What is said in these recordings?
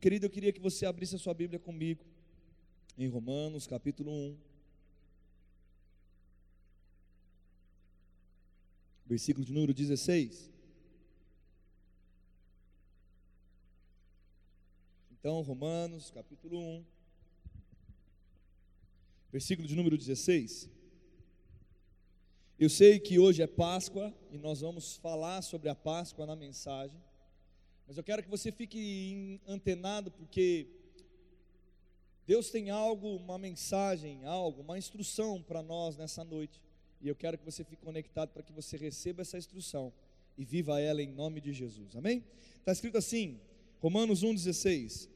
Querido, eu queria que você abrisse a sua Bíblia comigo em Romanos, capítulo 1. Versículo de número 16. Então, Romanos, capítulo 1, versículo de número 16. Eu sei que hoje é Páscoa e nós vamos falar sobre a Páscoa na mensagem, mas eu quero que você fique antenado porque Deus tem algo, uma mensagem, algo, uma instrução para nós nessa noite. E eu quero que você fique conectado para que você receba essa instrução e viva ela em nome de Jesus. Amém? Está escrito assim, Romanos 1,16: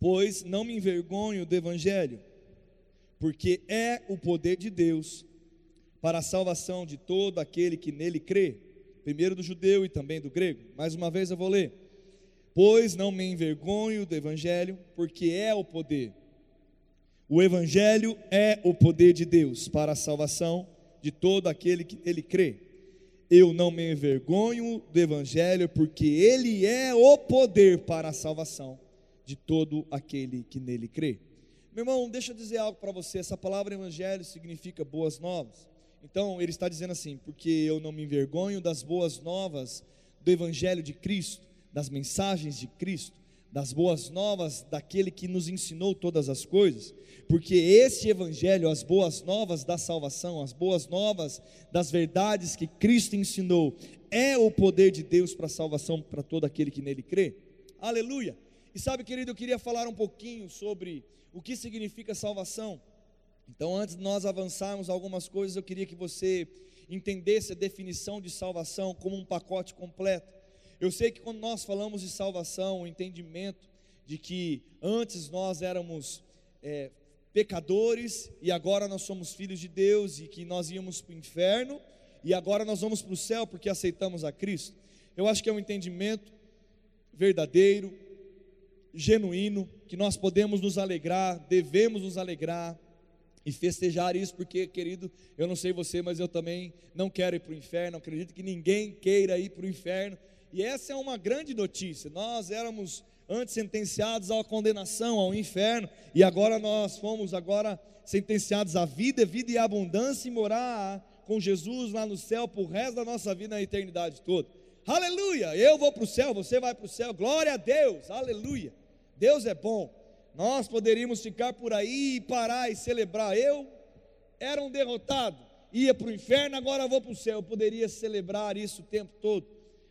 Pois não me envergonho do Evangelho, porque é o poder de Deus para a salvação de todo aquele que nele crê, primeiro do judeu e também do grego. Mais uma vez eu vou ler. Pois não me envergonho do evangelho, porque é o poder. O evangelho é o poder de Deus para a salvação de todo aquele que nele crê. Eu não me envergonho do evangelho, porque ele é o poder para a salvação de todo aquele que nele crê. Meu irmão, deixa eu dizer algo para você. Essa palavra evangelho significa boas novas. Então ele está dizendo assim: porque eu não me envergonho das boas novas do Evangelho de Cristo, das mensagens de Cristo, das boas novas daquele que nos ensinou todas as coisas, porque este Evangelho, as boas novas da salvação, as boas novas das verdades que Cristo ensinou, é o poder de Deus para a salvação para todo aquele que nele crê. Aleluia! E sabe, querido, eu queria falar um pouquinho sobre o que significa salvação. Então, antes de nós avançarmos algumas coisas, eu queria que você entendesse a definição de salvação como um pacote completo. Eu sei que quando nós falamos de salvação, o entendimento de que antes nós éramos é, pecadores e agora nós somos filhos de Deus e que nós íamos para o inferno e agora nós vamos para o céu porque aceitamos a Cristo. Eu acho que é um entendimento verdadeiro, genuíno, que nós podemos nos alegrar, devemos nos alegrar e festejar isso, porque, querido, eu não sei você, mas eu também não quero ir para o inferno, acredito que ninguém queira ir para o inferno, e essa é uma grande notícia. Nós éramos antes sentenciados à condenação, ao inferno, e agora nós fomos agora sentenciados à vida, vida e abundância e morar com Jesus lá no céu por resto da nossa vida na eternidade toda. Aleluia! Eu vou para o céu, você vai para o céu. Glória a Deus! Aleluia! Deus é bom. Nós poderíamos ficar por aí e parar e celebrar. Eu era um derrotado, ia para o inferno, agora vou para o céu. Eu poderia celebrar isso o tempo todo.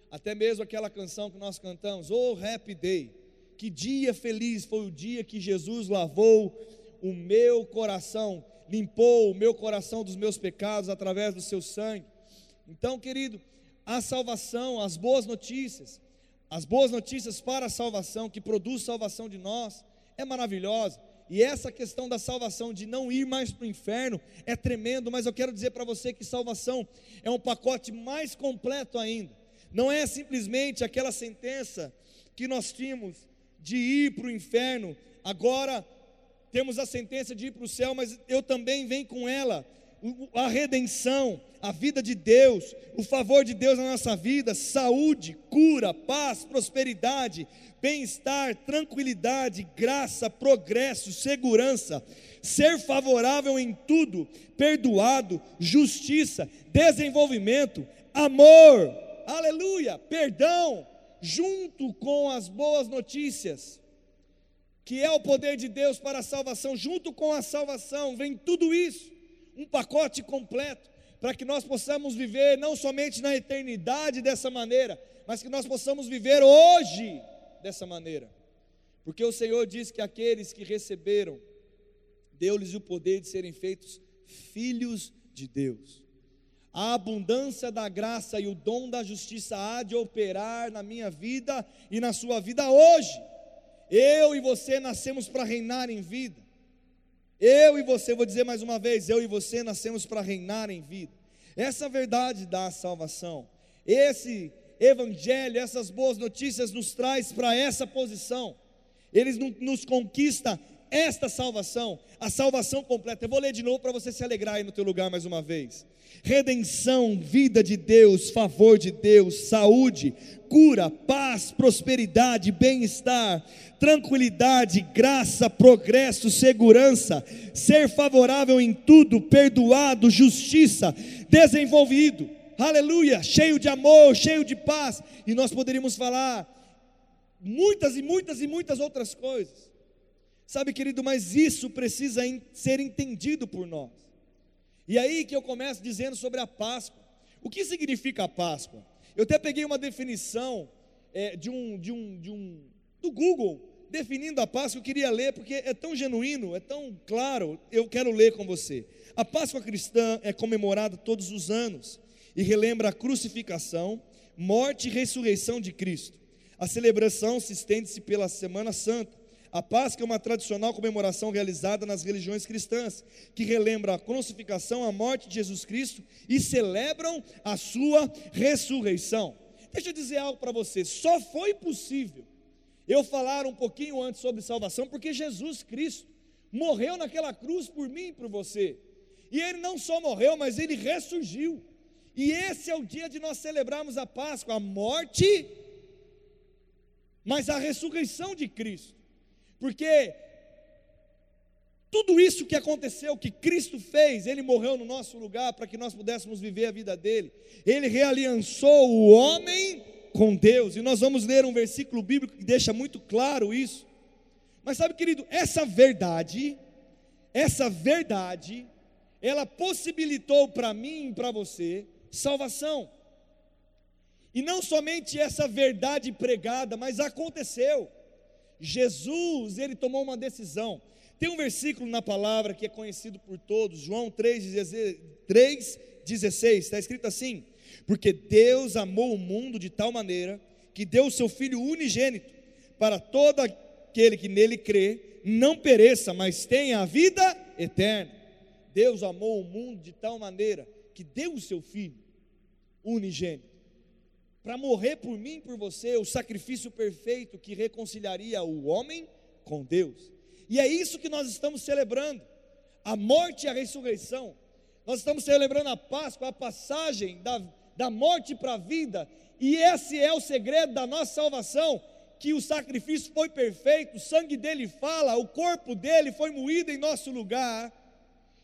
Até mesmo aquela canção que nós cantamos, Oh Happy Day. Que dia feliz foi o dia que Jesus lavou o meu coração, limpou o meu coração dos meus pecados através do seu sangue. Então, querido, a salvação, as boas notícias, as boas notícias para a salvação, que produz salvação de nós, é maravilhosa. E essa questão da salvação, de não ir mais para o inferno, é tremendo, mas eu quero dizer para você que salvação é um pacote mais completo ainda. Não é simplesmente aquela sentença que nós tínhamos de ir para o inferno, agora temos a sentença de ir para o céu, mas eu também venho com ela a redenção, a vida de Deus, o favor de Deus na nossa vida, saúde, cura, paz, prosperidade, bem-estar, tranquilidade, graça, progresso, segurança, ser favorável em tudo, perdoado, justiça, desenvolvimento, amor, aleluia, perdão, junto com as boas notícias, que é o poder de Deus para a salvação, junto com a salvação, vem tudo isso, um pacote completo, para que nós possamos viver não somente na eternidade dessa maneira, mas que nós possamos viver hoje dessa maneira. Porque o Senhor diz que aqueles que receberam, deu-lhes o poder de serem feitos filhos de Deus. A abundância da graça e o dom da justiça há de operar na minha vida e na sua vida hoje. Eu e você nascemos para reinar em vida. Eu e você, vou dizer mais uma vez, eu e você nascemos para reinar em vida. Essa verdade da salvação, esse evangelho, essas boas notícias nos traz para essa posição. Eles nos conquista esta salvação, a salvação completa. Eu vou ler de novo para você se alegrar aí no teu lugar mais uma vez. Redenção, vida de Deus, favor de Deus, saúde, cura, paz, prosperidade, bem-estar, tranquilidade, graça, progresso, segurança, ser favorável em tudo, perdoado, justiça, desenvolvido. Aleluia, cheio de amor, cheio de paz. E nós poderíamos falar muitas e muitas e muitas outras coisas. Sabe, querido, mas isso precisa ser entendido por nós. E aí que eu começo dizendo sobre a Páscoa. O que significa a Páscoa? Eu até peguei uma definição é, de, um, de, um, de um do Google definindo a Páscoa. Eu queria ler porque é tão genuíno, é tão claro. Eu quero ler com você. A Páscoa cristã é comemorada todos os anos e relembra a crucificação, morte e ressurreição de Cristo. A celebração se estende-se pela Semana Santa a Páscoa é uma tradicional comemoração realizada nas religiões cristãs, que relembra a crucificação, a morte de Jesus Cristo e celebram a sua ressurreição. Deixa eu dizer algo para você: só foi possível eu falar um pouquinho antes sobre salvação, porque Jesus Cristo morreu naquela cruz por mim e por você. E ele não só morreu, mas ele ressurgiu. E esse é o dia de nós celebrarmos a Páscoa, a morte, mas a ressurreição de Cristo. Porque tudo isso que aconteceu, que Cristo fez, Ele morreu no nosso lugar para que nós pudéssemos viver a vida dele. Ele realiançou o homem com Deus. E nós vamos ler um versículo bíblico que deixa muito claro isso. Mas sabe, querido, essa verdade, essa verdade, ela possibilitou para mim e para você salvação. E não somente essa verdade pregada, mas aconteceu. Jesus, ele tomou uma decisão. Tem um versículo na palavra que é conhecido por todos, João 3,16, está escrito assim: Porque Deus amou o mundo de tal maneira que deu o seu Filho unigênito, para todo aquele que nele crê, não pereça, mas tenha a vida eterna. Deus amou o mundo de tal maneira que deu o seu Filho unigênito para morrer por mim por você, o sacrifício perfeito que reconciliaria o homem com Deus. E é isso que nós estamos celebrando: a morte e a ressurreição. Nós estamos celebrando a Páscoa, a passagem da, da morte para a vida, e esse é o segredo da nossa salvação. Que o sacrifício foi perfeito, o sangue dele fala, o corpo dele foi moído em nosso lugar,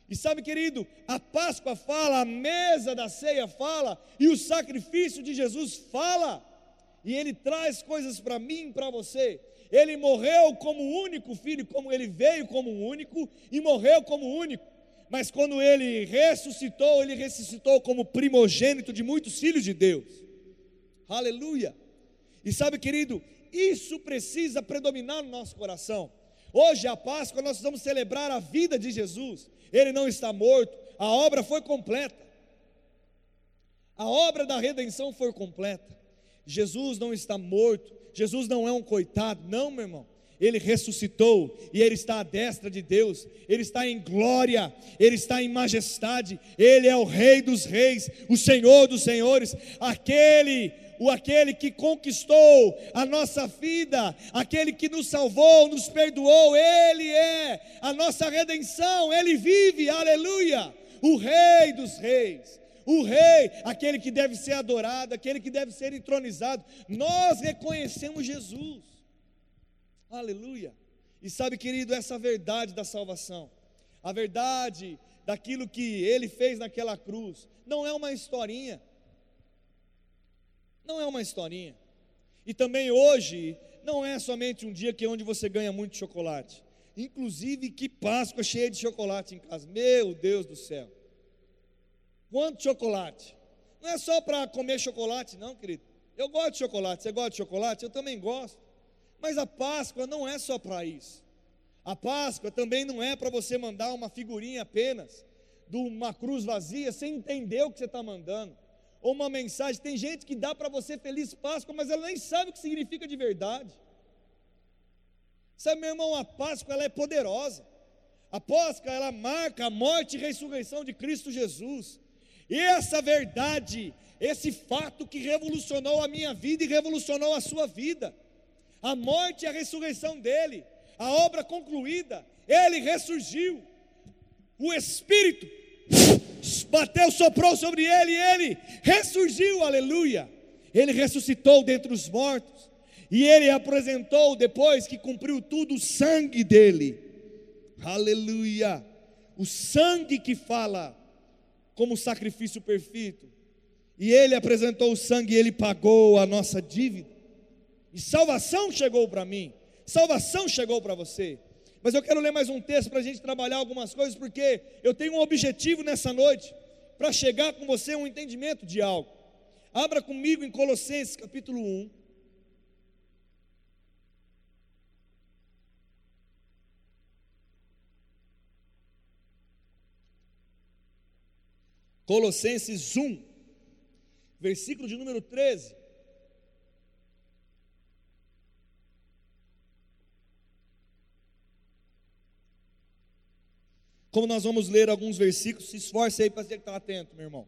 e sabe, querido, a Páscoa fala, a mesa da ceia fala, e o sacrifício de Jesus fala, e ele traz coisas para mim e para você. Ele morreu como único filho, como ele veio como único e morreu como único. Mas quando ele ressuscitou, ele ressuscitou como primogênito de muitos filhos de Deus. Aleluia! E sabe, querido, isso precisa predominar no nosso coração. Hoje, a Páscoa, nós vamos celebrar a vida de Jesus ele não está morto, a obra foi completa. A obra da redenção foi completa. Jesus não está morto, Jesus não é um coitado, não, meu irmão. Ele ressuscitou e ele está à destra de Deus, ele está em glória, ele está em majestade, ele é o Rei dos Reis, o Senhor dos Senhores, aquele o aquele que conquistou a nossa vida, aquele que nos salvou, nos perdoou, ele é a nossa redenção, ele vive, aleluia, o Rei dos Reis. O rei, aquele que deve ser adorado, aquele que deve ser entronizado, nós reconhecemos Jesus, aleluia. E sabe, querido, essa verdade da salvação, a verdade daquilo que ele fez naquela cruz, não é uma historinha, não é uma historinha. E também hoje não é somente um dia que é onde você ganha muito chocolate. Inclusive que Páscoa cheia de chocolate em casa. Meu Deus do céu. Quanto chocolate? Não é só para comer chocolate, não, querido. Eu gosto de chocolate. Você gosta de chocolate? Eu também gosto. Mas a Páscoa não é só para isso. A Páscoa também não é para você mandar uma figurinha apenas de uma cruz vazia sem entender o que você está mandando ou uma mensagem. Tem gente que dá para você feliz Páscoa, mas ela nem sabe o que significa de verdade. Sabe, meu irmão, a Páscoa ela é poderosa. A Páscoa ela marca a morte e ressurreição de Cristo Jesus. E essa verdade, esse fato que revolucionou a minha vida e revolucionou a sua vida. A morte e a ressurreição dele. a obra concluída, ele ressurgiu. O Espírito bateu, soprou sobre ele e ele ressurgiu, aleluia. Ele ressuscitou dentre os mortos e ele apresentou, depois que cumpriu tudo, o sangue dele, aleluia. O sangue que fala como sacrifício perfeito. E ele apresentou o sangue, e ele pagou a nossa dívida. E salvação chegou para mim, salvação chegou para você. Mas eu quero ler mais um texto para a gente trabalhar algumas coisas, porque eu tenho um objetivo nessa noite, para chegar com você a um entendimento de algo. Abra comigo em Colossenses capítulo 1. Colossenses 1, versículo de número 13. Como nós vamos ler alguns versículos, se esforce aí para você estar atento, meu irmão.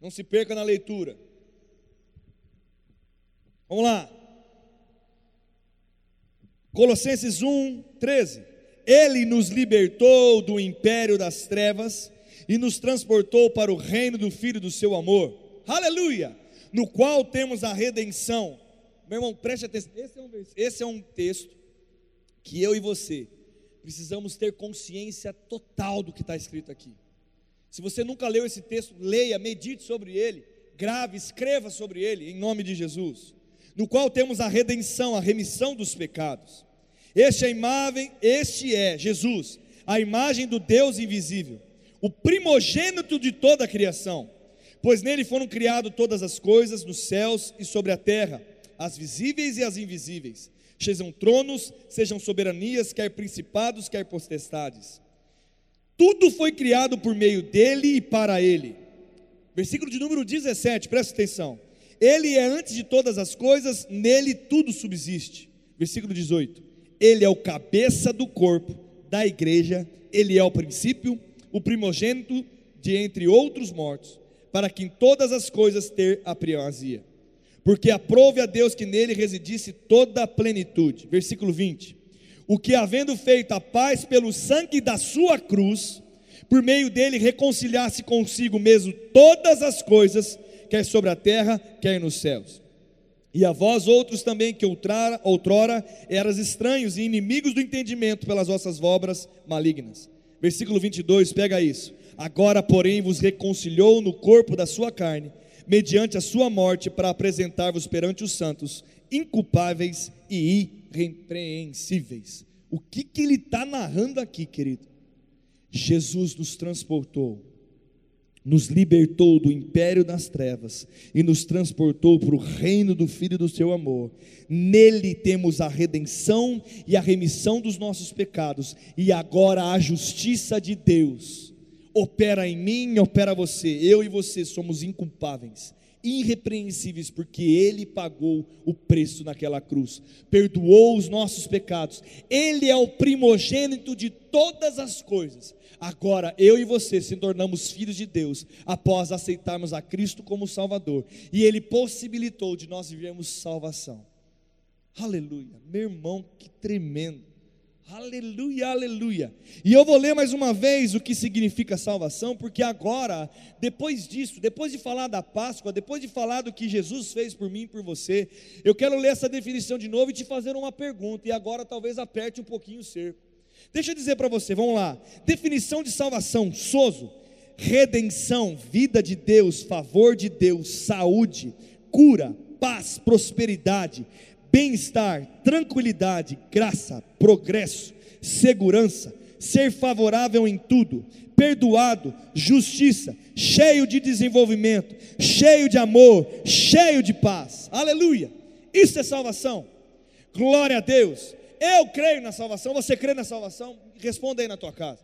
Não se perca na leitura. Vamos lá. Colossenses 1, 13. Ele nos libertou do império das trevas e nos transportou para o reino do Filho do seu amor. Aleluia! No qual temos a redenção. Meu irmão, preste atenção. Esse é um, esse é um texto que eu e você precisamos ter consciência total do que está escrito aqui. Se você nunca leu esse texto, leia, medite sobre ele, grave, escreva sobre ele, em nome de Jesus. No qual temos a redenção, a remissão dos pecados. Este é imagem, este é Jesus, a imagem do Deus invisível, o primogênito de toda a criação, pois nele foram criadas todas as coisas nos céus e sobre a terra, as visíveis e as invisíveis sejam tronos, sejam soberanias, quer principados, quer potestades. Tudo foi criado por meio dele e para ele. Versículo de número 17, presta atenção. Ele é antes de todas as coisas, nele tudo subsiste. Versículo 18. Ele é o cabeça do corpo da igreja, ele é o princípio, o primogênito de entre outros mortos, para que em todas as coisas ter a primazia porque aprove a Deus que nele residisse toda a plenitude. Versículo 20: O que, havendo feito a paz pelo sangue da sua cruz, por meio dele reconciliasse consigo mesmo todas as coisas, quer sobre a terra, quer nos céus. E a vós outros também que outrora, outrora eras estranhos e inimigos do entendimento pelas vossas obras malignas. Versículo 22, pega isso. Agora, porém, vos reconciliou no corpo da sua carne mediante a sua morte, para apresentar-vos perante os santos, inculpáveis e irrepreensíveis. O que, que ele está narrando aqui, querido? Jesus nos transportou, nos libertou do império das trevas e nos transportou para o reino do Filho do seu amor. Nele temos a redenção e a remissão dos nossos pecados, e agora a justiça de Deus opera em mim, opera você. Eu e você somos inculpáveis, irrepreensíveis, porque Ele pagou o preço naquela cruz, perdoou os nossos pecados. Ele é o primogênito de todas as coisas. Agora, eu e você se tornamos filhos de Deus após aceitarmos a Cristo como Salvador, e Ele possibilitou de nós vivermos salvação. Aleluia, meu irmão, que tremendo. Aleluia, aleluia. E eu vou ler mais uma vez o que significa salvação, porque agora, depois disso, depois de falar da Páscoa, depois de falar do que Jesus fez por mim e por você, eu quero ler essa definição de novo e te fazer uma pergunta, e agora talvez aperte um pouquinho o cerco. Deixa eu dizer para você, vamos lá. Definição de salvação: sozo, redenção, vida de Deus, favor de Deus, saúde, cura, paz, prosperidade, bem-estar, tranquilidade, graça, progresso, segurança, ser favorável em tudo, perdoado, justiça, cheio de desenvolvimento, cheio de amor, cheio de paz. Aleluia! Isso é salvação. Glória a Deus. Eu creio na salvação. Você crê na salvação? Responda aí na tua casa.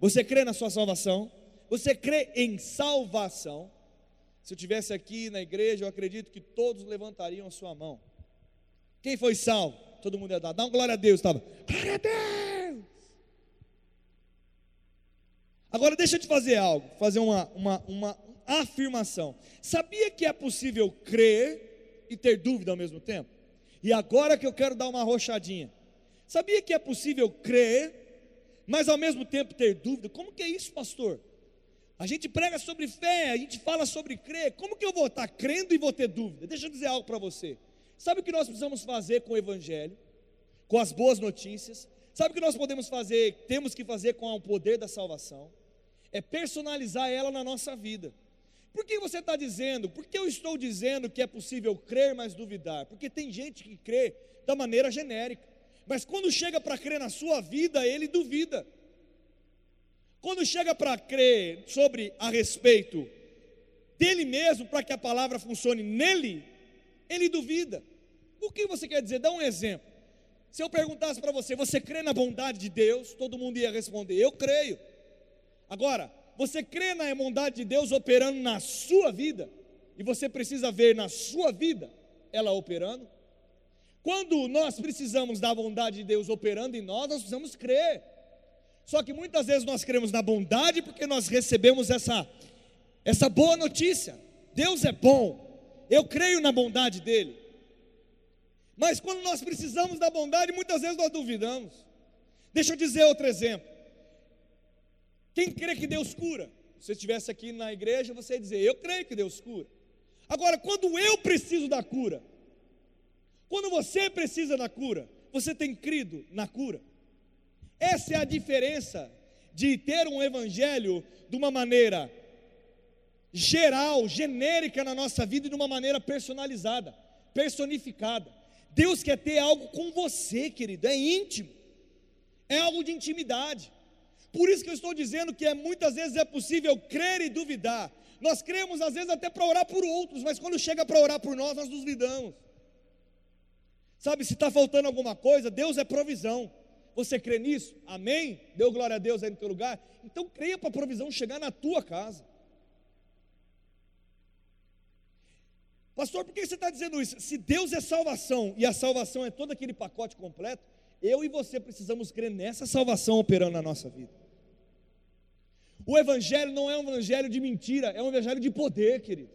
Você crê na sua salvação? Você crê em salvação? Se eu tivesse aqui na igreja, eu acredito que todos levantariam a sua mão. Quem foi salvo? Todo mundo ia dar. Dá uma glória a Deus. Estava. Glória a Deus. Agora deixa eu te fazer algo, fazer uma, uma, uma afirmação. Sabia que é possível crer e ter dúvida ao mesmo tempo? E agora que eu quero dar uma rochadinha. Sabia que é possível crer, mas ao mesmo tempo ter dúvida? Como que é isso, pastor? A gente prega sobre fé, a gente fala sobre crer. Como que eu vou estar crendo e vou ter dúvida? Deixa eu dizer algo para você. Sabe o que nós precisamos fazer com o Evangelho? Com as boas notícias? Sabe o que nós podemos fazer, temos que fazer com o poder da salvação? É personalizar ela na nossa vida. Por que você está dizendo? Por que eu estou dizendo que é possível crer, mas duvidar? Porque tem gente que crê da maneira genérica, mas quando chega para crer na sua vida, ele duvida. Quando chega para crer sobre a respeito dele mesmo, para que a palavra funcione nele, ele duvida. O que você quer dizer? Dá um exemplo. Se eu perguntasse para você, você crê na bondade de Deus? Todo mundo ia responder, eu creio. Agora, você crê na bondade de Deus operando na sua vida? E você precisa ver na sua vida ela operando? Quando nós precisamos da bondade de Deus operando em nós, nós precisamos crer. Só que muitas vezes nós cremos na bondade porque nós recebemos essa, essa boa notícia. Deus é bom, eu creio na bondade dEle. Mas quando nós precisamos da bondade, muitas vezes nós duvidamos. Deixa eu dizer outro exemplo. Quem crê que Deus cura? Se você estivesse aqui na igreja, você ia dizer: Eu creio que Deus cura. Agora, quando eu preciso da cura, quando você precisa da cura, você tem crido na cura? Essa é a diferença de ter um evangelho de uma maneira geral, genérica na nossa vida e de uma maneira personalizada, personificada. Deus quer ter algo com você, querido, é íntimo, é algo de intimidade. Por isso que eu estou dizendo que é, muitas vezes é possível crer e duvidar. Nós cremos às vezes até para orar por outros, mas quando chega para orar por nós, nós duvidamos. Sabe, se está faltando alguma coisa, Deus é provisão. Você crê nisso? Amém? Deu glória a Deus aí no teu lugar? Então creia para a provisão chegar na tua casa. Pastor, por que você está dizendo isso? Se Deus é salvação e a salvação é todo aquele pacote completo, eu e você precisamos crer nessa salvação operando na nossa vida. O Evangelho não é um Evangelho de mentira, é um Evangelho de poder, querido.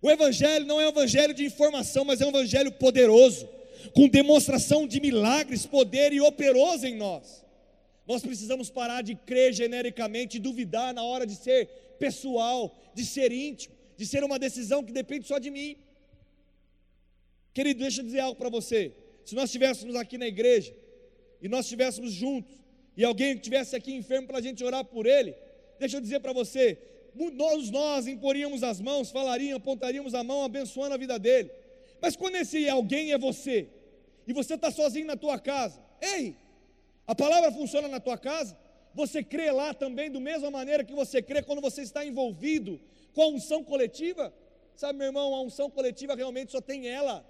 O Evangelho não é um Evangelho de informação, mas é um Evangelho poderoso, com demonstração de milagres, poder e operoso em nós. Nós precisamos parar de crer genericamente e duvidar na hora de ser pessoal, de ser íntimo de ser uma decisão que depende só de mim. Querido, deixa eu dizer algo para você. Se nós estivéssemos aqui na igreja e nós estivéssemos juntos e alguém estivesse aqui enfermo para a gente orar por ele, deixa eu dizer para você, nós, nós imporíamos as mãos, falaríamos, apontaríamos a mão, abençoando a vida dele. Mas quando esse alguém é você, e você está sozinho na tua casa, ei, a palavra funciona na tua casa? Você crê lá também, da mesma maneira que você crê quando você está envolvido com a unção coletiva? Sabe, meu irmão, a unção coletiva realmente só tem ela,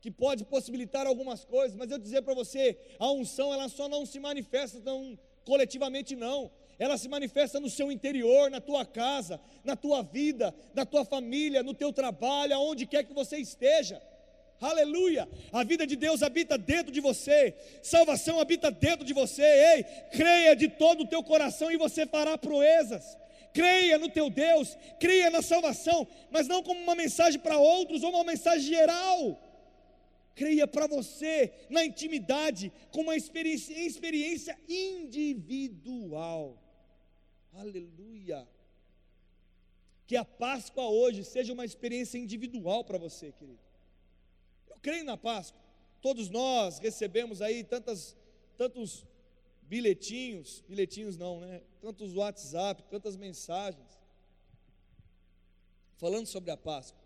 que pode possibilitar algumas coisas, mas eu dizer para você, a unção ela só não se manifesta tão coletivamente não. Ela se manifesta no seu interior, na tua casa, na tua vida, na tua família, no teu trabalho, aonde quer que você esteja. Aleluia! A vida de Deus habita dentro de você, salvação habita dentro de você. Ei, creia de todo o teu coração e você fará proezas creia no teu Deus, creia na salvação, mas não como uma mensagem para outros ou uma mensagem geral. Creia para você, na intimidade, com uma experiência, experiência individual. Aleluia. Que a Páscoa hoje seja uma experiência individual para você, querido. Eu creio na Páscoa. Todos nós recebemos aí tantas, tantos bilhetinhos, bilhetinhos não, né? Tantos WhatsApp, tantas mensagens falando sobre a Páscoa.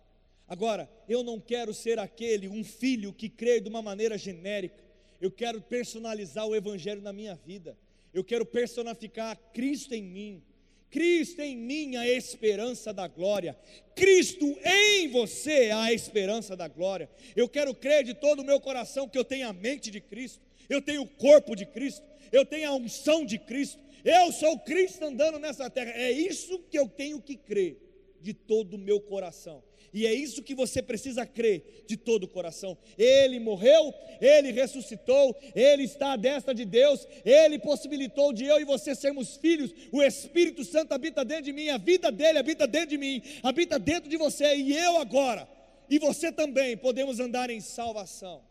Agora, eu não quero ser aquele, um filho que crê de uma maneira genérica. Eu quero personalizar o Evangelho na minha vida. Eu quero personificar Cristo em mim. Cristo em mim a esperança da glória. Cristo em você a esperança da glória. Eu quero crer de todo o meu coração que eu tenho a mente de Cristo, eu tenho o corpo de Cristo, eu tenho a unção de Cristo, eu sou Cristo andando nessa terra. É isso que eu tenho que crer de todo o meu coração. E é isso que você precisa crer de todo o coração. Ele morreu, ele ressuscitou, ele está à destra de Deus, ele possibilitou de eu e você sermos filhos. O Espírito Santo habita dentro de mim, a vida dele habita dentro de mim, habita dentro de você e eu agora. E você também podemos andar em salvação.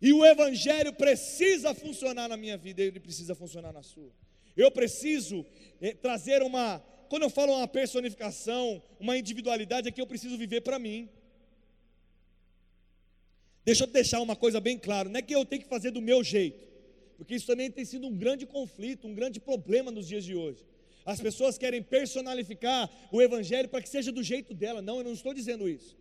E o Evangelho precisa funcionar na minha vida, ele precisa funcionar na sua. Eu preciso eh, trazer uma, quando eu falo uma personificação, uma individualidade, é que eu preciso viver para mim. Deixa eu deixar uma coisa bem clara: não é que eu tenho que fazer do meu jeito, porque isso também tem sido um grande conflito, um grande problema nos dias de hoje. As pessoas querem personalificar o Evangelho para que seja do jeito dela. Não, eu não estou dizendo isso.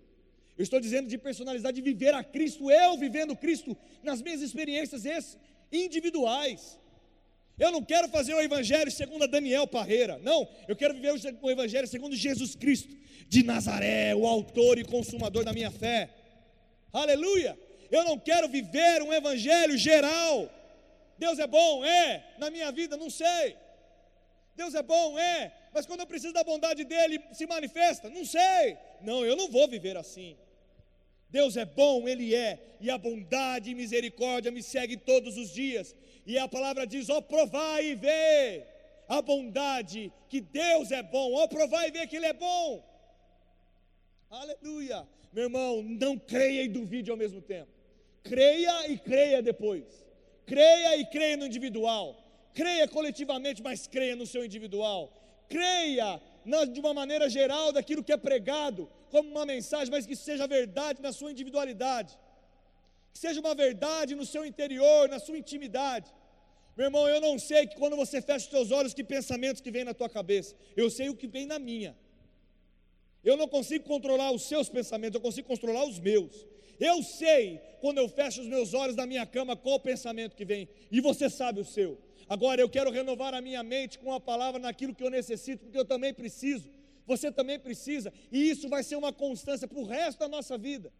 Eu estou dizendo de personalidade, de viver a Cristo, eu vivendo Cristo nas minhas experiências individuais. Eu não quero fazer o Evangelho segundo a Daniel Parreira, não, eu quero viver o Evangelho segundo Jesus Cristo de Nazaré, o autor e consumador da minha fé. Aleluia! Eu não quero viver um Evangelho geral. Deus é bom, é, na minha vida, não sei. Deus é bom, é, mas quando eu preciso da bondade dele, se manifesta, não sei. Não, eu não vou viver assim. Deus é bom, Ele é, e a bondade e misericórdia me seguem todos os dias. E a palavra diz: ó, oh, e vê a bondade, que Deus é bom, ó, oh, e vê que Ele é bom. Aleluia, meu irmão, não creia e duvide ao mesmo tempo, creia e creia depois, creia e creia no individual, creia coletivamente, mas creia no seu individual, creia de uma maneira geral daquilo que é pregado, como uma mensagem, mas que seja verdade na sua individualidade, que seja uma verdade no seu interior, na sua intimidade. Meu irmão, eu não sei que quando você fecha os seus olhos, que pensamentos que vem na tua cabeça, eu sei o que vem na minha. Eu não consigo controlar os seus pensamentos, eu consigo controlar os meus. Eu sei, quando eu fecho os meus olhos na minha cama, qual o pensamento que vem, e você sabe o seu. Agora eu quero renovar a minha mente com a palavra naquilo que eu necessito, porque eu também preciso você também precisa, e isso vai ser uma constância para o resto da nossa vida.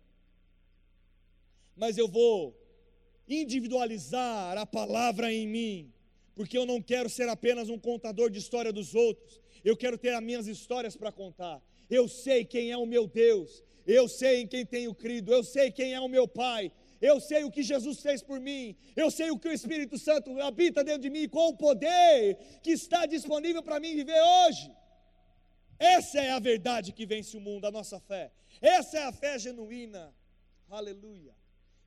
Mas eu vou individualizar a palavra em mim, porque eu não quero ser apenas um contador de história dos outros, eu quero ter as minhas histórias para contar. Eu sei quem é o meu Deus, eu sei em quem tenho crido, eu sei quem é o meu Pai, eu sei o que Jesus fez por mim, eu sei o que o Espírito Santo habita dentro de mim, qual o poder que está disponível para mim viver hoje. Essa é a verdade que vence o mundo, a nossa fé. Essa é a fé genuína. Aleluia.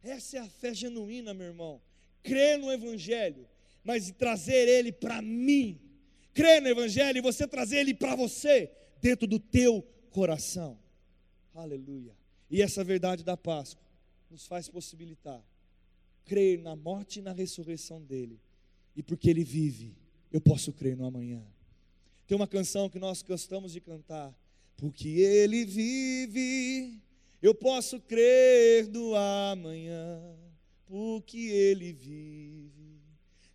Essa é a fé genuína, meu irmão. Crer no Evangelho, mas trazer ele para mim. Crer no Evangelho e você trazer ele para você, dentro do teu coração. Aleluia. E essa verdade da Páscoa nos faz possibilitar crer na morte e na ressurreição dele. E porque ele vive, eu posso crer no amanhã. Tem uma canção que nós gostamos de cantar. Porque Ele vive, eu posso crer no amanhã. Porque Ele vive,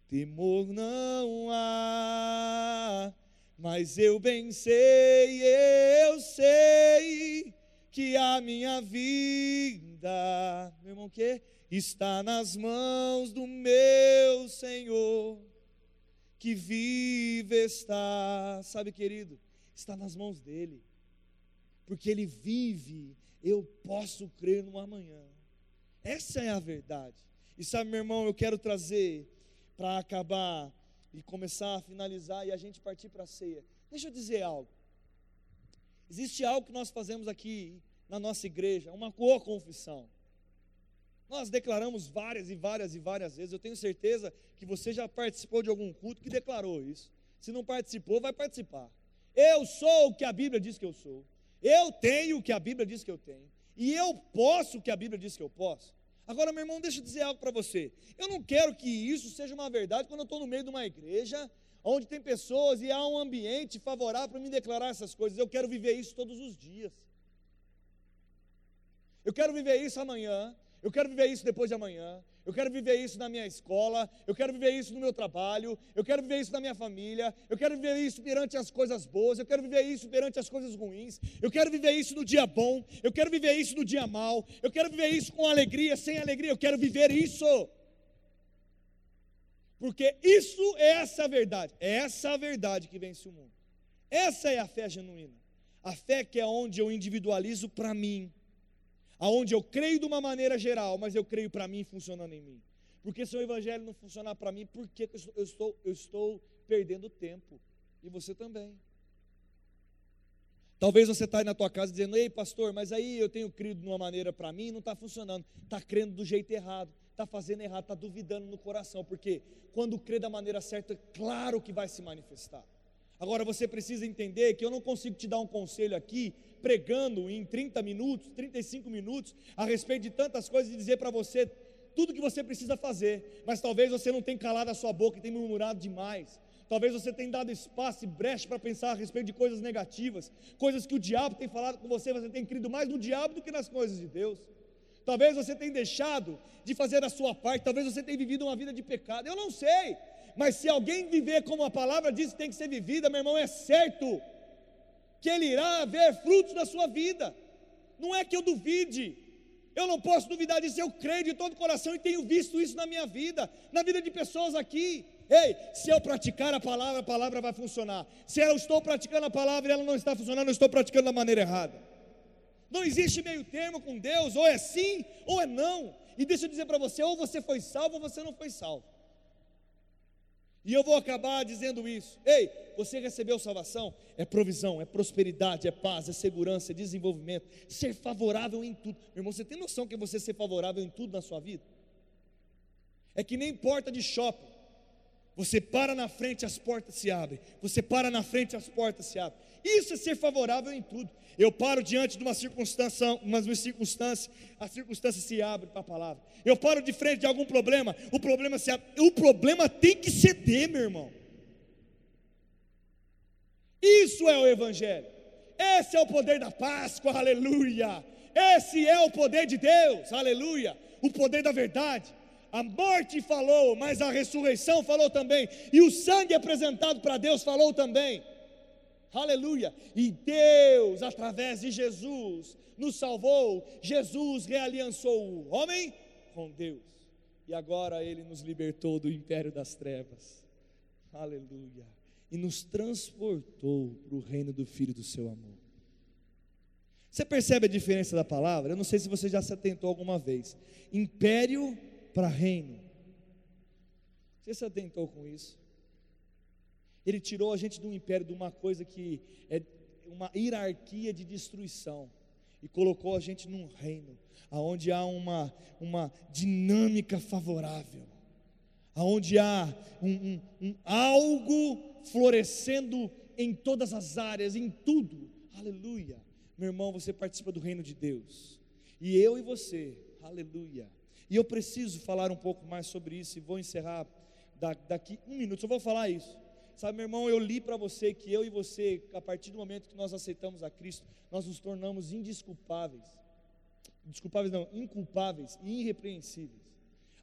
temor não há. Mas eu bem sei, eu sei que a minha vida, meu irmão, que está nas mãos do meu Senhor que vive está, sabe, querido, está nas mãos dele, porque ele vive, eu posso crer no amanhã. Essa é a verdade. E sabe, meu irmão, eu quero trazer para acabar e começar a finalizar e a gente partir para a ceia. Deixa eu dizer algo. Existe algo que nós fazemos aqui na nossa igreja, uma co-confissão. Nós declaramos várias e várias e várias vezes. Eu tenho certeza que você já participou de algum culto que declarou isso. Se não participou, vai participar. Eu sou o que a Bíblia diz que eu sou. Eu tenho o que a Bíblia diz que eu tenho. E eu posso o que a Bíblia diz que eu posso. Agora, meu irmão, deixa eu dizer algo para você. Eu não quero que isso seja uma verdade quando eu estou no meio de uma igreja onde tem pessoas e há um ambiente favorável para me declarar essas coisas. Eu quero viver isso todos os dias. Eu quero viver isso amanhã. Eu quero viver isso depois de amanhã. Eu quero viver isso na minha escola. Eu quero viver isso no meu trabalho. Eu quero viver isso na minha família. Eu quero viver isso perante as coisas boas. Eu quero viver isso perante as coisas ruins. Eu quero viver isso no dia bom. Eu quero viver isso no dia mal. Eu quero viver isso com alegria, sem alegria. Eu quero viver isso. Porque isso é essa verdade. É essa verdade que vence o mundo. Essa é a fé genuína. A fé que é onde eu individualizo para mim aonde eu creio de uma maneira geral, mas eu creio para mim funcionando em mim. Porque se o evangelho não funcionar para mim, por que eu estou, eu estou perdendo tempo? E você também. Talvez você está aí na tua casa dizendo, ei pastor, mas aí eu tenho crido de uma maneira para mim, não está funcionando, está crendo do jeito errado, está fazendo errado, está duvidando no coração, porque quando crê da maneira certa, claro que vai se manifestar. Agora você precisa entender que eu não consigo te dar um conselho aqui, pregando em 30 minutos, 35 minutos, a respeito de tantas coisas e dizer para você tudo que você precisa fazer, mas talvez você não tenha calado a sua boca e tenha murmurado demais. Talvez você tenha dado espaço e brecha para pensar a respeito de coisas negativas, coisas que o diabo tem falado com você, você tem crido mais no diabo do que nas coisas de Deus. Talvez você tenha deixado de fazer a sua parte, talvez você tenha vivido uma vida de pecado. Eu não sei, mas se alguém viver como a palavra diz que tem que ser vivida, meu irmão, é certo que ele irá ver frutos na sua vida. Não é que eu duvide, eu não posso duvidar disso, eu creio de todo o coração e tenho visto isso na minha vida, na vida de pessoas aqui. Ei, se eu praticar a palavra, a palavra vai funcionar. Se eu estou praticando a palavra e ela não está funcionando, eu estou praticando da maneira errada. Não existe meio termo com Deus, ou é sim ou é não. E deixa eu dizer para você: ou você foi salvo ou você não foi salvo. E eu vou acabar dizendo isso. Ei, você recebeu salvação? É provisão, é prosperidade, é paz, é segurança, é desenvolvimento, ser favorável em tudo. Meu irmão, você tem noção que você ser favorável em tudo na sua vida? É que nem porta de shopping. Você para na frente, as portas se abrem. Você para na frente, as portas se abrem. Isso é ser favorável em tudo. Eu paro diante de uma circunstância, uma circunstância, a circunstância se abre para a palavra. Eu paro de frente de algum problema, o problema se abre. O problema tem que ceder, meu irmão. Isso é o Evangelho. Esse é o poder da Páscoa, aleluia. Esse é o poder de Deus, aleluia. O poder da verdade. A morte falou, mas a ressurreição falou também. E o sangue apresentado para Deus falou também. Aleluia! E Deus, através de Jesus, nos salvou. Jesus realiançou o homem com Deus. E agora ele nos libertou do império das trevas. Aleluia! E nos transportou para o reino do Filho do seu amor. Você percebe a diferença da palavra? Eu não sei se você já se atentou alguma vez. Império para reino. Você se atentou com isso? Ele tirou a gente um império, de uma coisa que é uma hierarquia de destruição, e colocou a gente num reino, aonde há uma, uma dinâmica favorável, aonde há um, um, um algo florescendo em todas as áreas, em tudo. Aleluia. Meu irmão, você participa do reino de Deus. E eu e você, aleluia. E eu preciso falar um pouco mais sobre isso e vou encerrar daqui um minuto. Só vou falar isso. Sabe, meu irmão, eu li para você que eu e você, a partir do momento que nós aceitamos a Cristo, nós nos tornamos indisculpáveis. Desculpáveis não, inculpáveis e irrepreensíveis.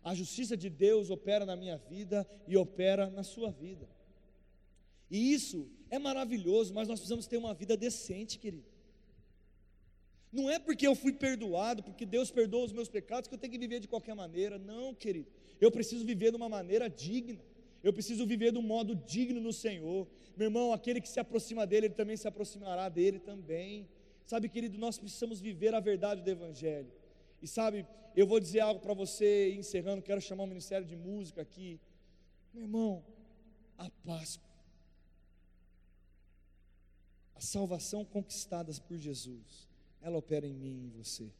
A justiça de Deus opera na minha vida e opera na sua vida. E isso é maravilhoso, mas nós precisamos ter uma vida decente, querido. Não é porque eu fui perdoado, porque Deus perdoa os meus pecados, que eu tenho que viver de qualquer maneira. Não, querido. Eu preciso viver de uma maneira digna. Eu preciso viver de um modo digno no Senhor. Meu irmão, aquele que se aproxima dele, ele também se aproximará dele também. Sabe, querido, nós precisamos viver a verdade do Evangelho. E sabe, eu vou dizer algo para você, encerrando, quero chamar o Ministério de Música aqui. Meu irmão, a Páscoa, a salvação conquistada por Jesus, ela opera em mim e em você.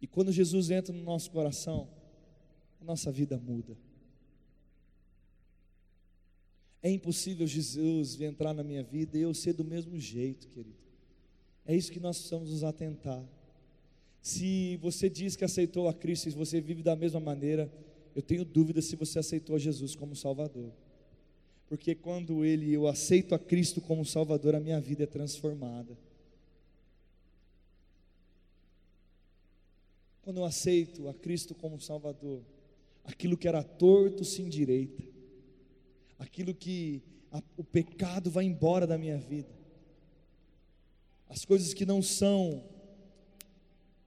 E quando Jesus entra no nosso coração, nossa vida muda. É impossível Jesus vir entrar na minha vida e eu ser do mesmo jeito, querido. É isso que nós precisamos nos atentar. Se você diz que aceitou a Cristo e você vive da mesma maneira, eu tenho dúvida se você aceitou a Jesus como Salvador. Porque quando ele eu aceito a Cristo como Salvador, a minha vida é transformada. Quando eu aceito a Cristo como Salvador, aquilo que era torto se endireita, aquilo que a, o pecado vai embora da minha vida, as coisas que não são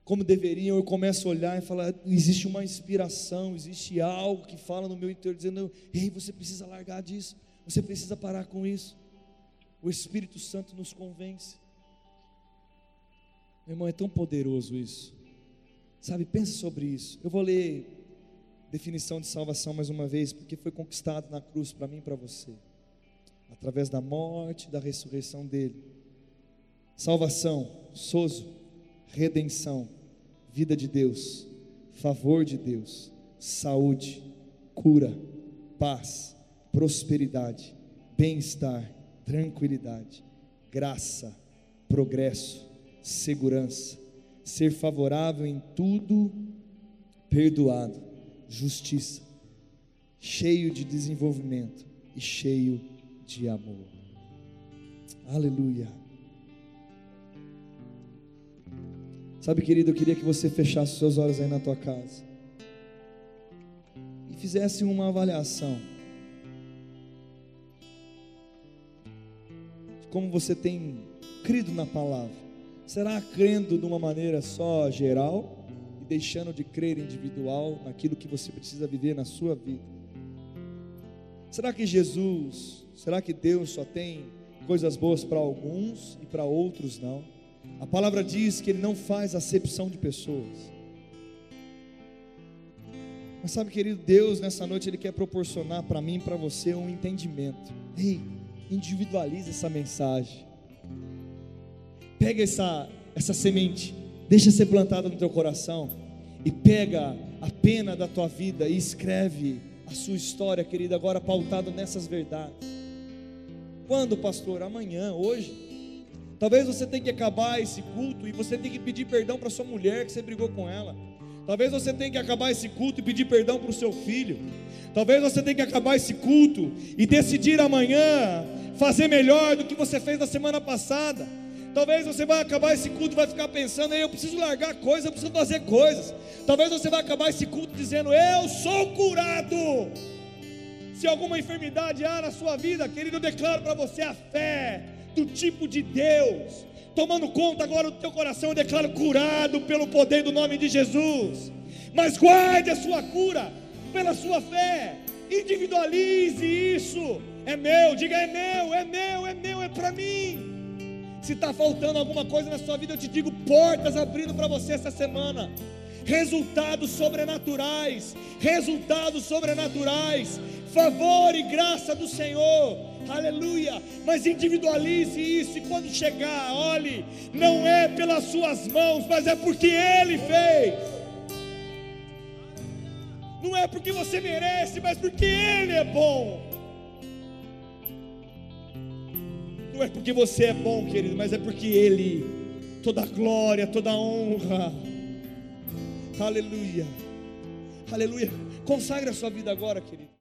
como deveriam, eu começo a olhar e falar: existe uma inspiração, existe algo que fala no meu interior, dizendo: ei, você precisa largar disso, você precisa parar com isso. O Espírito Santo nos convence. Meu irmão, é tão poderoso isso. Sabe, pensa sobre isso. Eu vou ler definição de salvação mais uma vez, porque foi conquistado na cruz para mim e para você. através da morte e da ressurreição dele. Salvação, sozo, redenção, vida de Deus, favor de Deus, saúde, cura, paz, prosperidade, bem-estar, tranquilidade, graça, progresso, segurança, ser favorável em tudo, perdoado, justiça, cheio de desenvolvimento e cheio de amor. Aleluia. Sabe, querido, eu queria que você fechasse seus olhos aí na tua casa e fizesse uma avaliação de como você tem crido na palavra. Será crendo de uma maneira só geral deixando de crer individual naquilo que você precisa viver na sua vida? Será que Jesus, será que Deus só tem coisas boas para alguns e para outros não? A palavra diz que Ele não faz acepção de pessoas. Mas sabe, querido, Deus nessa noite Ele quer proporcionar para mim e para você um entendimento. Ei, individualize essa mensagem. Pega essa, essa semente, deixa ser plantada no teu coração e pega a pena da tua vida e escreve a sua história, querida, agora pautado nessas verdades. Quando, pastor? Amanhã, hoje. Talvez você tenha que acabar esse culto e você tenha que pedir perdão para sua mulher que você brigou com ela. Talvez você tenha que acabar esse culto e pedir perdão para o seu filho. Talvez você tenha que acabar esse culto e decidir amanhã fazer melhor do que você fez na semana passada. Talvez você vai acabar esse culto e vai ficar pensando, eu preciso largar coisas, eu preciso fazer coisas. Talvez você vai acabar esse culto dizendo, eu sou curado. Se alguma enfermidade há na sua vida, querido, eu declaro para você a fé do tipo de Deus, tomando conta agora do teu coração, eu declaro curado pelo poder do nome de Jesus. Mas guarde a sua cura pela sua fé, individualize isso. É meu, diga é meu, é meu, é meu, é para mim. Se está faltando alguma coisa na sua vida, eu te digo: portas abrindo para você essa semana. Resultados sobrenaturais, resultados sobrenaturais, favor e graça do Senhor, aleluia. Mas individualize isso e quando chegar, olhe, não é pelas suas mãos, mas é porque Ele fez. Não é porque você merece, mas porque Ele é bom. Não é porque você é bom, querido, mas é porque Ele, toda glória, toda honra. Aleluia. Aleluia. Consagre a sua vida agora, querido.